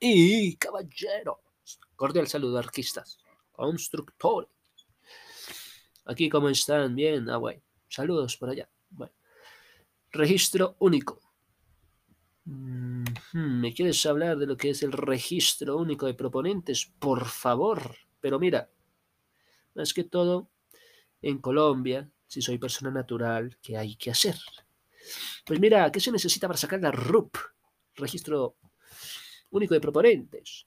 y caballeros. Cordial saludo, arquistas, constructores. Aquí, ¿cómo están? Bien, ah. Saludos por allá. Bueno. Registro único. ¿Me quieres hablar de lo que es el registro único de proponentes? Por favor. Pero mira, más que todo, en Colombia, si soy persona natural, ¿qué hay que hacer? Pues mira, ¿qué se necesita para sacar la RUP? Registro único de proponentes.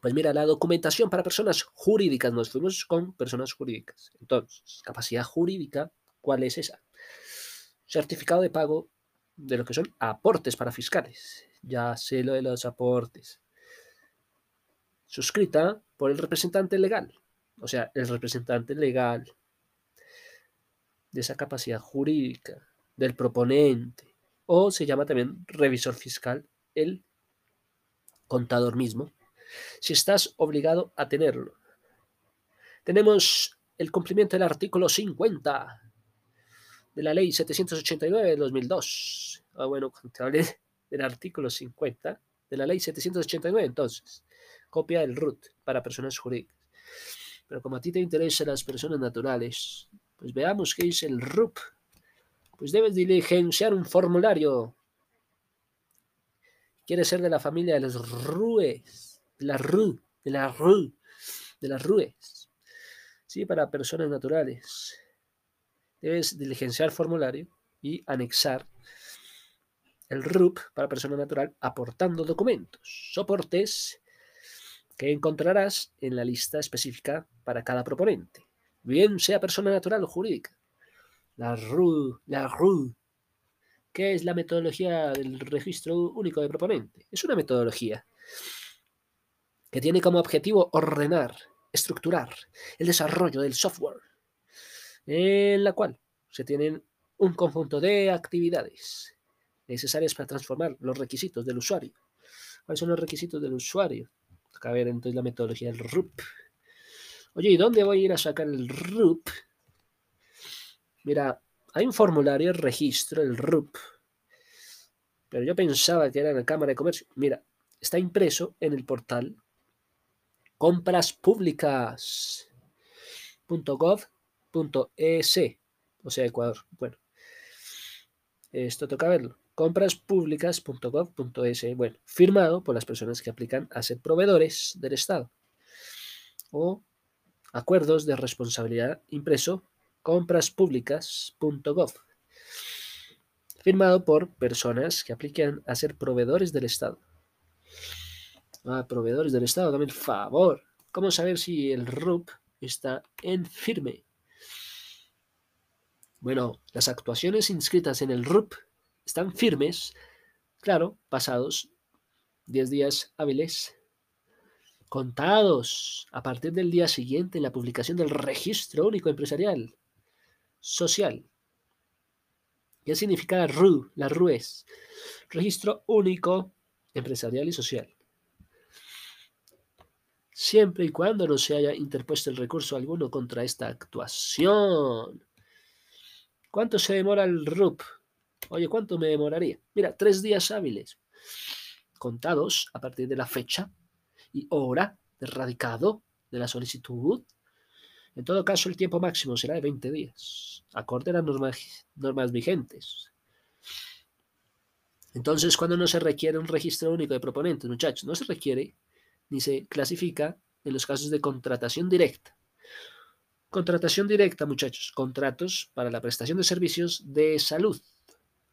Pues mira, la documentación para personas jurídicas, nos fuimos con personas jurídicas. Entonces, capacidad jurídica, ¿cuál es esa? Certificado de pago de lo que son aportes para fiscales. Ya sé lo de los aportes. Suscrita por el representante legal. O sea, el representante legal de esa capacidad jurídica del proponente. O se llama también revisor fiscal, el contador mismo si estás obligado a tenerlo. Tenemos el cumplimiento del artículo 50 de la ley 789 de 2002. Ah, bueno, del artículo 50 de la ley 789, entonces, copia del RUT para personas jurídicas. Pero como a ti te interesan las personas naturales, pues veamos qué dice el RUP. Pues debes diligenciar un formulario. Quiere ser de la familia de los RUES de la RU, de la RU, de las RUES. ¿Sí? Para personas naturales. Debes diligenciar formulario y anexar el RUP para persona natural aportando documentos, soportes que encontrarás en la lista específica para cada proponente, bien sea persona natural o jurídica. La RU, la RU. ¿Qué es la metodología del registro único de proponente? Es una metodología que tiene como objetivo ordenar, estructurar el desarrollo del software, en la cual se tienen un conjunto de actividades necesarias para transformar los requisitos del usuario. ¿Cuáles son los requisitos del usuario? Acá ver entonces la metodología del RUP. Oye, ¿y dónde voy a ir a sacar el RUP? Mira, hay un formulario de registro, el RUP, pero yo pensaba que era en la Cámara de Comercio. Mira, está impreso en el portal compras públicas .gov.es, o sea, Ecuador. Bueno, esto toca verlo. Compraspublicas.gov.es, bueno, firmado por las personas que aplican a ser proveedores del Estado. O acuerdos de responsabilidad impreso compraspublicas.gov, firmado por personas que aplican a ser proveedores del Estado a proveedores del Estado, también favor. ¿Cómo saber si el RUP está en firme? Bueno, las actuaciones inscritas en el RUP están firmes, claro, pasados 10 días hábiles, contados a partir del día siguiente en la publicación del Registro Único Empresarial Social. ¿Qué significa la RU? La RU es Registro Único Empresarial y Social siempre y cuando no se haya interpuesto el recurso alguno contra esta actuación. ¿Cuánto se demora el RUP? Oye, ¿cuánto me demoraría? Mira, tres días hábiles, contados a partir de la fecha y hora de radicado de la solicitud. En todo caso, el tiempo máximo será de 20 días, acorde a las normas, vigentes. Entonces, cuando no se requiere un registro único de proponentes, muchachos, no se requiere ni se clasifica en los casos de contratación directa. Contratación directa, muchachos. Contratos para la prestación de servicios de salud.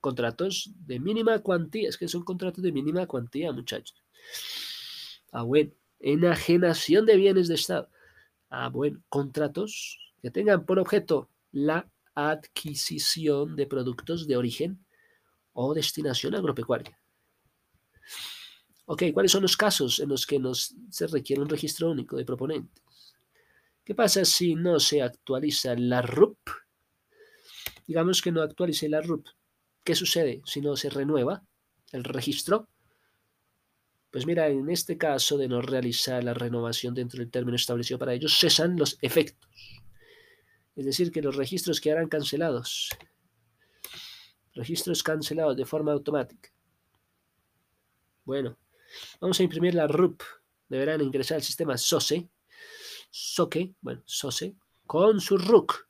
Contratos de mínima cuantía. Es que son contratos de mínima cuantía, muchachos. Ah, bueno. Enajenación de bienes de Estado. Ah, bueno. Contratos que tengan por objeto la adquisición de productos de origen o destinación agropecuaria. Ok, ¿cuáles son los casos en los que nos, se requiere un registro único de proponentes? ¿Qué pasa si no se actualiza la RUP? Digamos que no actualice la RUP. ¿Qué sucede si no se renueva el registro? Pues mira, en este caso de no realizar la renovación dentro del término establecido para ellos, cesan los efectos. Es decir, que los registros quedarán cancelados. Registros cancelados de forma automática. Bueno, Vamos a imprimir la RUP. Deberán ingresar al sistema SOSE, SOCE, bueno, SOSE, con su RUC,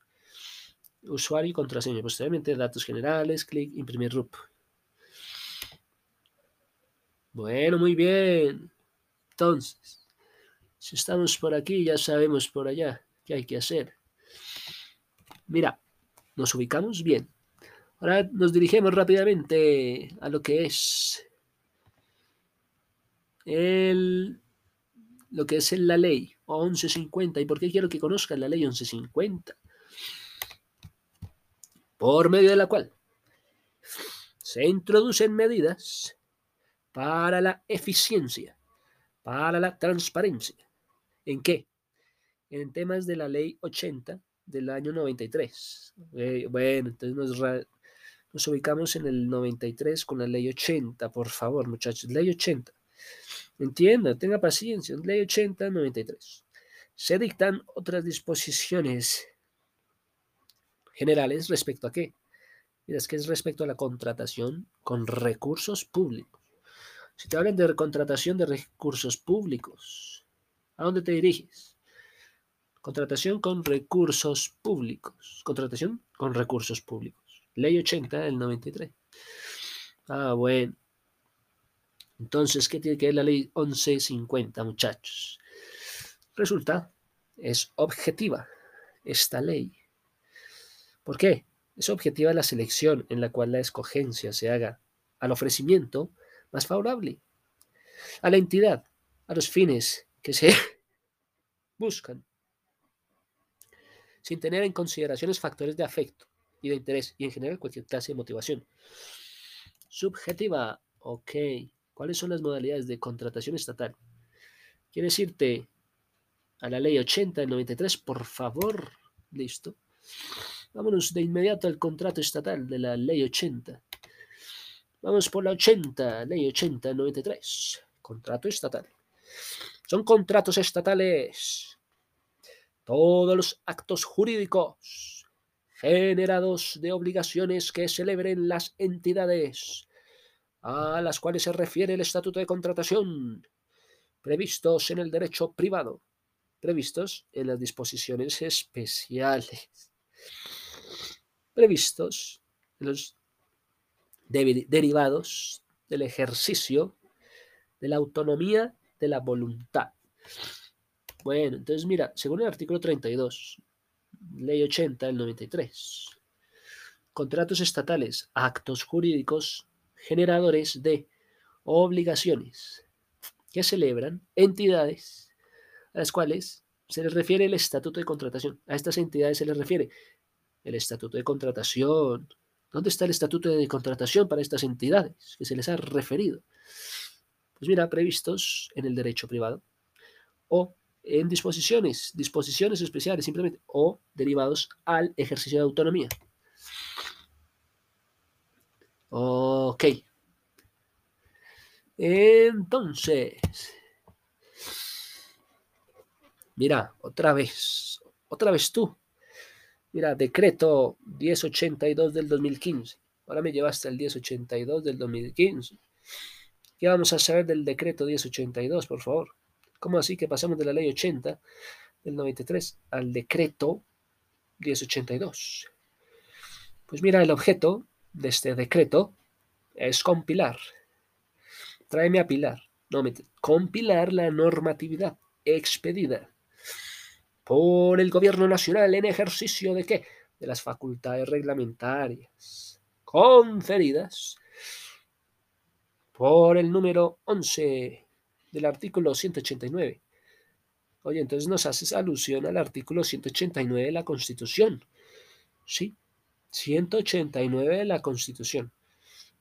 usuario y contraseña. Posteriormente, datos generales, clic, imprimir RUP. Bueno, muy bien. Entonces, si estamos por aquí, ya sabemos por allá qué hay que hacer. Mira, nos ubicamos bien. Ahora nos dirigimos rápidamente a lo que es el, lo que es la ley 1150. ¿Y por qué quiero que conozcan la ley 1150? Por medio de la cual se introducen medidas para la eficiencia, para la transparencia. ¿En qué? En temas de la ley 80 del año 93. Eh, bueno, entonces nos, nos ubicamos en el 93 con la ley 80, por favor, muchachos. Ley 80. Entienda, tenga paciencia. Ley 80, 93. Se dictan otras disposiciones generales respecto a qué. Mira, es que es respecto a la contratación con recursos públicos. Si te hablan de contratación de recursos públicos, ¿a dónde te diriges? Contratación con recursos públicos. Contratación con recursos públicos. Ley 80 del 93. Ah, bueno. Entonces, ¿qué tiene que ver la ley 1150, muchachos? Resulta, es objetiva esta ley. ¿Por qué? Es objetiva la selección en la cual la escogencia se haga al ofrecimiento más favorable a la entidad, a los fines que se buscan, sin tener en consideraciones factores de afecto, y de interés y en general cualquier clase de motivación. Subjetiva, ok. ¿Cuáles son las modalidades de contratación estatal? ¿Quieres irte a la ley 80 del 93? Por favor. Listo. Vámonos de inmediato al contrato estatal de la ley 80. Vamos por la 80, ley 80 del 93. Contrato estatal. Son contratos estatales. Todos los actos jurídicos generados de obligaciones que celebren las entidades a las cuales se refiere el Estatuto de Contratación, previstos en el derecho privado, previstos en las disposiciones especiales, previstos en los derivados del ejercicio de la autonomía de la voluntad. Bueno, entonces mira, según el artículo 32 Ley 80 del 93. Contratos estatales, actos jurídicos generadores de obligaciones que celebran entidades a las cuales se les refiere el estatuto de contratación. A estas entidades se les refiere el estatuto de contratación. ¿Dónde está el estatuto de contratación para estas entidades que se les ha referido? Pues mira, previstos en el derecho privado o en disposiciones, disposiciones especiales simplemente, o derivados al ejercicio de autonomía. Ok. Entonces, mira, otra vez, otra vez tú. Mira, decreto 1082 del 2015. Ahora me llevaste al 1082 del 2015. ¿Qué vamos a saber del decreto 1082, por favor? ¿Cómo así que pasamos de la ley 80 del 93 al decreto 1082? Pues mira, el objeto de este decreto es compilar. Tráeme a pilar. No, compilar la normatividad expedida por el gobierno nacional en ejercicio de qué? De las facultades reglamentarias conferidas por el número 11 del artículo 189. Oye, entonces nos haces alusión al artículo 189 de la Constitución. Sí, 189 de la Constitución.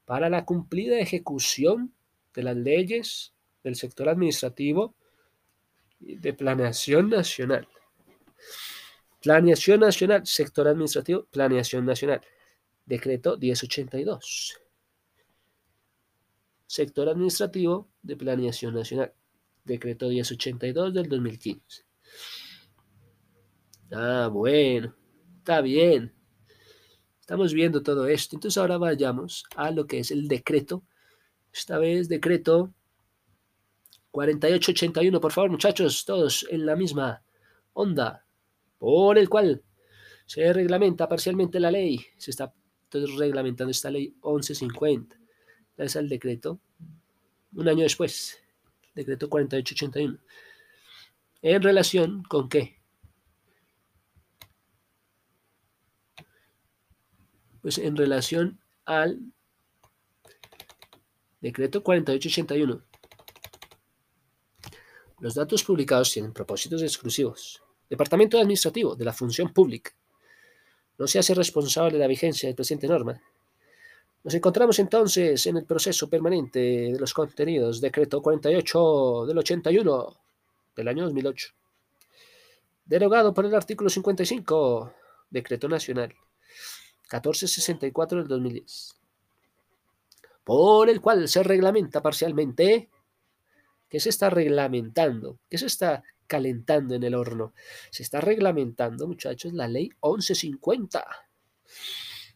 Para la cumplida ejecución de las leyes del sector administrativo de planeación nacional. Planeación nacional, sector administrativo, planeación nacional. Decreto 1082 sector administrativo de planeación nacional, decreto 1082 del 2015. Ah, bueno, está bien. Estamos viendo todo esto. Entonces ahora vayamos a lo que es el decreto. Esta vez decreto 4881, por favor, muchachos, todos en la misma onda, por el cual se reglamenta parcialmente la ley. Se está reglamentando esta ley 1150. Es el decreto, un año después, decreto 4881. ¿En relación con qué? Pues en relación al decreto 4881. Los datos publicados tienen propósitos exclusivos. Departamento Administrativo de la Función Pública. No se hace responsable de la vigencia del presente norma. Nos encontramos entonces en el proceso permanente de los contenidos, decreto 48 del 81 del año 2008, derogado por el artículo 55, decreto nacional 1464 del 2010, por el cual se reglamenta parcialmente, que se está reglamentando, que se está calentando en el horno. Se está reglamentando, muchachos, la ley 1150.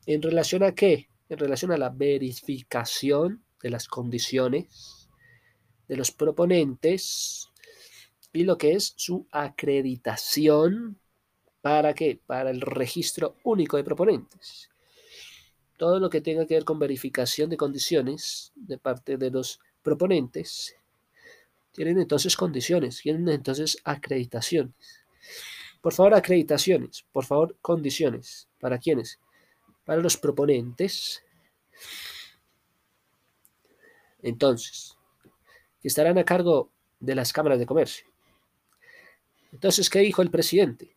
¿En relación a qué? En relación a la verificación de las condiciones de los proponentes y lo que es su acreditación. ¿Para qué? Para el registro único de proponentes. Todo lo que tenga que ver con verificación de condiciones de parte de los proponentes tienen entonces condiciones, tienen entonces acreditaciones. Por favor, acreditaciones. Por favor, condiciones. ¿Para quiénes? Para los proponentes. Entonces, que estarán a cargo de las cámaras de comercio. Entonces, ¿qué dijo el presidente?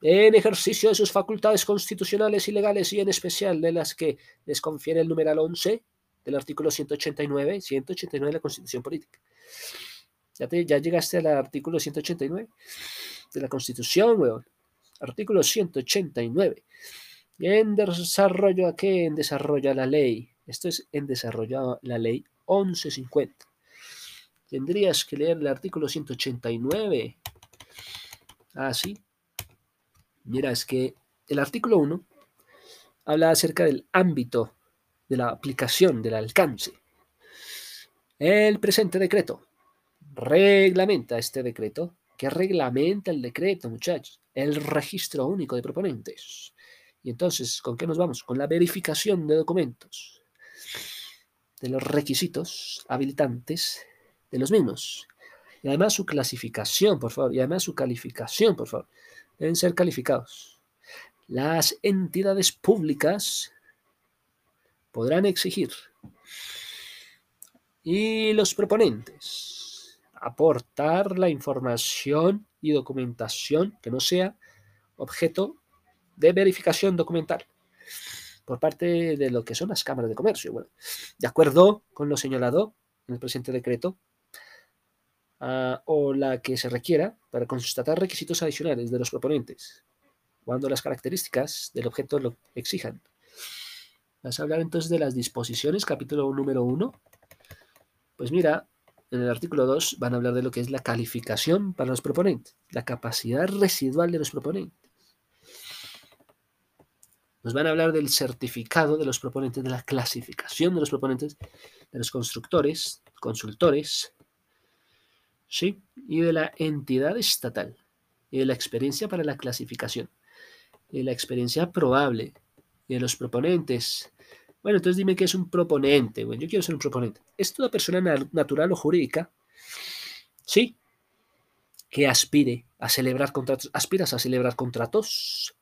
En ejercicio de sus facultades constitucionales y legales y en especial de las que les confiere el numeral 11 del artículo 189, 189 de la Constitución Política ya, llegaste al artículo 189 de la Constitución, weón. Artículo 189. En desarrollo a qué? En desarrollo a la ley. Esto es en desarrollo a la ley 1150. Tendrías que leer el artículo 189. Ah, sí. Mira, es que el artículo 1 habla acerca del ámbito de la aplicación, del alcance. El presente decreto reglamenta este decreto. ¿Qué reglamenta el decreto, muchachos? El registro único de proponentes. Y entonces, ¿con qué nos vamos? Con la verificación de documentos, de los requisitos habilitantes de los mismos. Y además su clasificación, por favor. Y además su calificación, por favor. Deben ser calificados. Las entidades públicas podrán exigir. Y los proponentes aportar la información y documentación que no sea objeto de verificación documental por parte de lo que son las cámaras de comercio. Bueno, de acuerdo con lo señalado en el presente decreto, ah, o la que se requiera para constatar requisitos adicionales de los proponentes, cuando las características del objeto lo exijan. Vas a hablar entonces de las disposiciones, capítulo número 1. Pues mira, en el artículo 2 van a hablar de lo que es la calificación para los proponentes, la capacidad residual de los proponentes. Nos van a hablar del certificado de los proponentes, de la clasificación de los proponentes, de los constructores, consultores, ¿sí? y de la entidad estatal, y de la experiencia para la clasificación, y de la experiencia probable, de los proponentes, bueno, entonces dime qué es un proponente. Bueno, yo quiero ser un proponente. ¿Es toda persona natural o jurídica? Sí. Que aspire a celebrar contratos. ¿Aspiras a celebrar contratos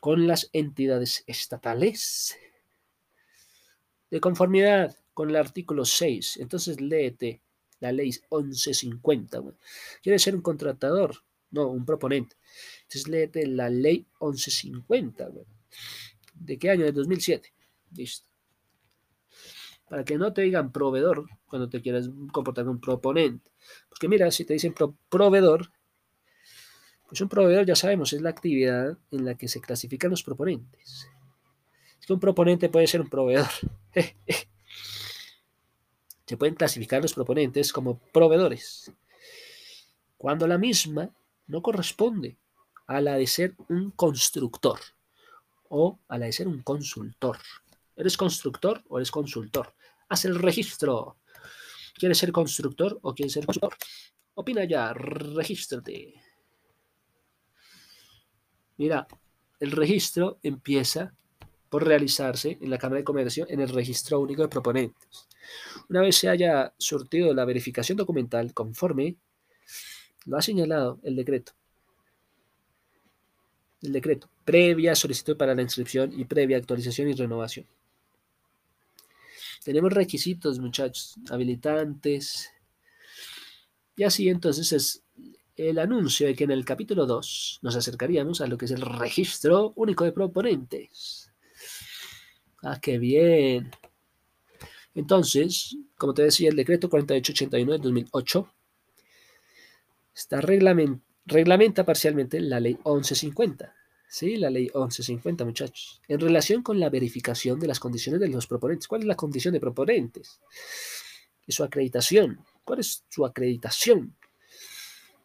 con las entidades estatales? De conformidad con el artículo 6. Entonces léete la ley 1150. ¿Quieres ser un contratador? No, un proponente. Entonces léete la ley 1150. ¿De qué año? De 2007. Listo. Para que no te digan proveedor cuando te quieras comportar un proponente. Porque mira, si te dicen proveedor, pues un proveedor ya sabemos, es la actividad en la que se clasifican los proponentes. Es que un proponente puede ser un proveedor. se pueden clasificar los proponentes como proveedores. Cuando la misma no corresponde a la de ser un constructor o a la de ser un consultor. ¿Eres constructor o eres consultor? Haz el registro. ¿Quieres ser constructor o quieres ser constructor? Opina ya, regístrate. Mira, el registro empieza por realizarse en la Cámara de Comercio en el Registro Único de Proponentes. Una vez se haya surtido la verificación documental conforme lo ha señalado el decreto. El decreto, previa solicitud para la inscripción y previa actualización y renovación. Tenemos requisitos, muchachos, habilitantes. Y así entonces es el anuncio de que en el capítulo 2 nos acercaríamos a lo que es el registro único de proponentes. Ah, qué bien. Entonces, como te decía, el decreto 4889 del 2008 está reglamenta parcialmente la ley 1150. Sí, la ley 1150, muchachos. En relación con la verificación de las condiciones de los proponentes. ¿Cuál es la condición de proponentes? Y su acreditación. ¿Cuál es su acreditación?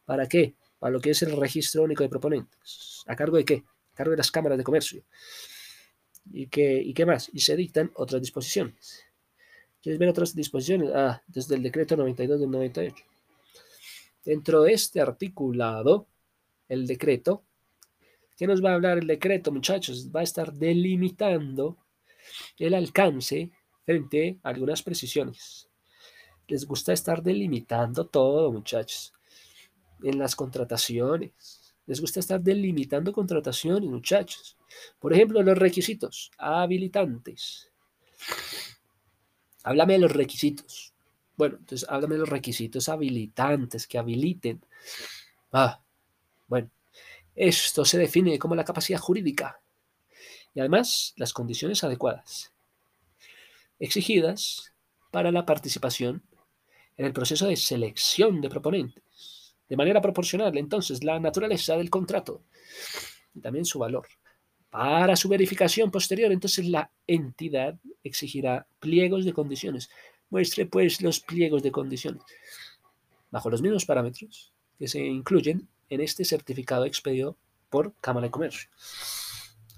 ¿Para qué? Para lo que es el registro único de proponentes. ¿A cargo de qué? A cargo de las cámaras de comercio. ¿Y qué, y qué más? Y se dictan otras disposiciones. ¿Quieres ver otras disposiciones? Ah, desde el decreto 92 del 98. Dentro de este articulado, el decreto, ¿qué nos va a hablar el decreto, muchachos? Va a estar delimitando el alcance frente a algunas precisiones. Les gusta estar delimitando todo, muchachos en las contrataciones. Les gusta estar delimitando contrataciones, muchachos. Por ejemplo, los requisitos habilitantes. Háblame de los requisitos. Bueno, entonces háblame de los requisitos habilitantes que habiliten. Ah, bueno, esto se define como la capacidad jurídica y además las condiciones adecuadas exigidas para la participación en el proceso de selección de proponentes de manera proporcional entonces la naturaleza del contrato y también su valor. Para su verificación posterior, entonces la entidad exigirá pliegos de condiciones. Muestre pues los pliegos de condiciones bajo los mismos parámetros que se incluyen en este certificado expedido por Cámara de Comercio.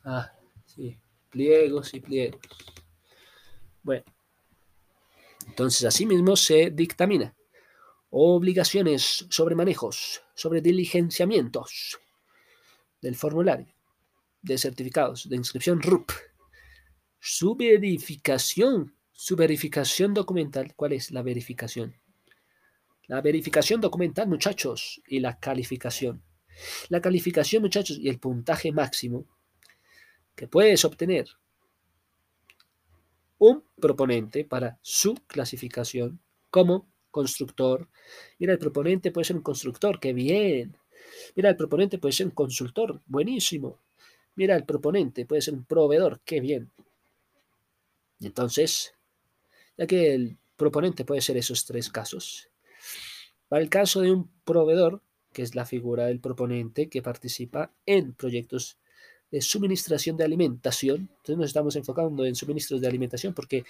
Ah, sí, pliegos y pliegos. Bueno, entonces asimismo se dictamina obligaciones sobre manejos, sobre diligenciamientos del formulario de certificados de inscripción RUP. Su verificación, su verificación documental, ¿cuál es la verificación? La verificación documental, muchachos, y la calificación. La calificación, muchachos, y el puntaje máximo que puedes obtener un proponente para su clasificación como constructor. Mira, el proponente puede ser un constructor, qué bien. Mira, el proponente puede ser un consultor, buenísimo. Mira, el proponente puede ser un proveedor, qué bien. Entonces, ya que el proponente puede ser esos tres casos, para el caso de un proveedor, que es la figura del proponente que participa en proyectos de suministración de alimentación, entonces nos estamos enfocando en suministros de alimentación porque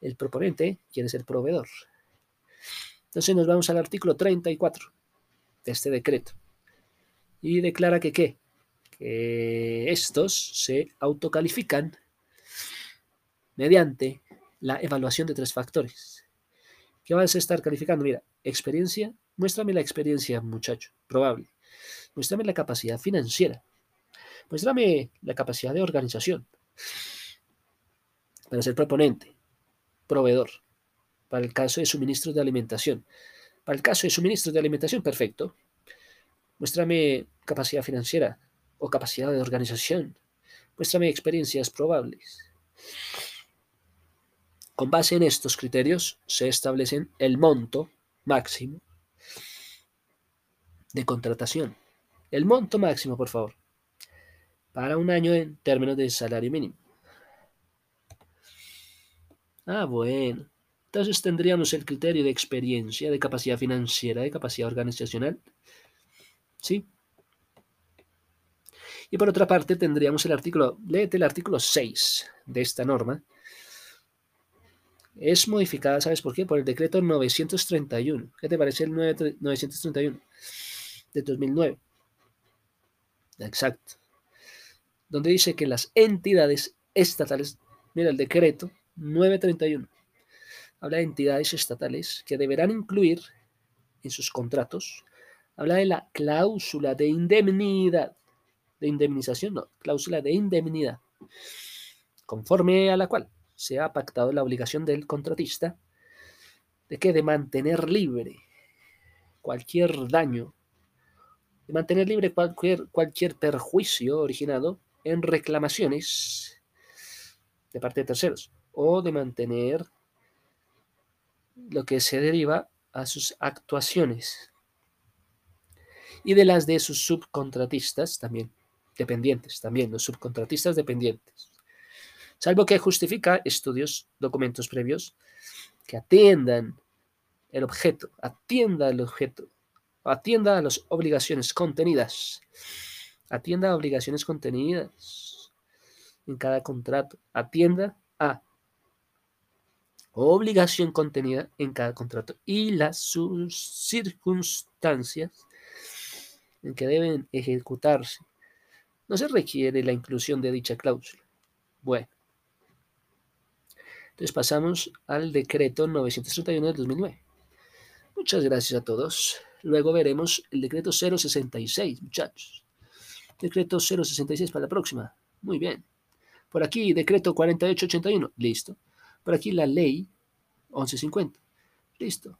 el proponente quiere ser proveedor. Entonces nos vamos al artículo 34 de este decreto. Y declara que qué? Que estos se autocalifican mediante la evaluación de tres factores. ¿Qué vas a estar calificando? Mira, experiencia, muéstrame la experiencia, muchacho, probable. Muéstrame la capacidad financiera. Muéstrame la capacidad de organización para ser proponente, proveedor, para el caso de suministros de alimentación. Para el caso de suministros de alimentación, perfecto. Muéstrame capacidad financiera o capacidad de organización. Muéstrame experiencias probables. Con base en estos criterios se establecen el monto máximo de contratación. El monto máximo, por favor, para un año en términos de salario mínimo. Ah, bueno. Entonces tendríamos el criterio de experiencia, de capacidad financiera, de capacidad organizacional. ¿Sí? Y por otra parte tendríamos el artículo, léete el artículo 6 de esta norma. Es modificada, ¿sabes por qué? Por el decreto 931. ¿Qué te parece el 931 de 2009? Exacto. Donde dice que las entidades estatales, mira el decreto 931 habla de entidades estatales que deberán incluir en sus contratos, habla de la cláusula de indemnidad, de indemnización, no, cláusula de indemnidad, conforme a la cual se ha pactado la obligación del contratista de que de mantener libre cualquier daño, de mantener libre cualquier, cualquier perjuicio originado en reclamaciones de parte de terceros o de mantener lo que se deriva a sus actuaciones y de las de sus subcontratistas también, dependientes también, los subcontratistas dependientes. Salvo que justifica estudios, documentos previos que atiendan el objeto, atienda el objeto, atienda a las obligaciones contenidas, atienda a obligaciones contenidas en cada contrato, atienda a obligación contenida en cada contrato y las circunstancias en que deben ejecutarse. No se requiere la inclusión de dicha cláusula. Bueno. Entonces pasamos al decreto 931 del 2009. Muchas gracias a todos. Luego veremos el decreto 066, muchachos. Decreto 066 para la próxima. Muy bien. Por aquí, decreto 4881. Listo. Por aquí la ley 1150. Listo.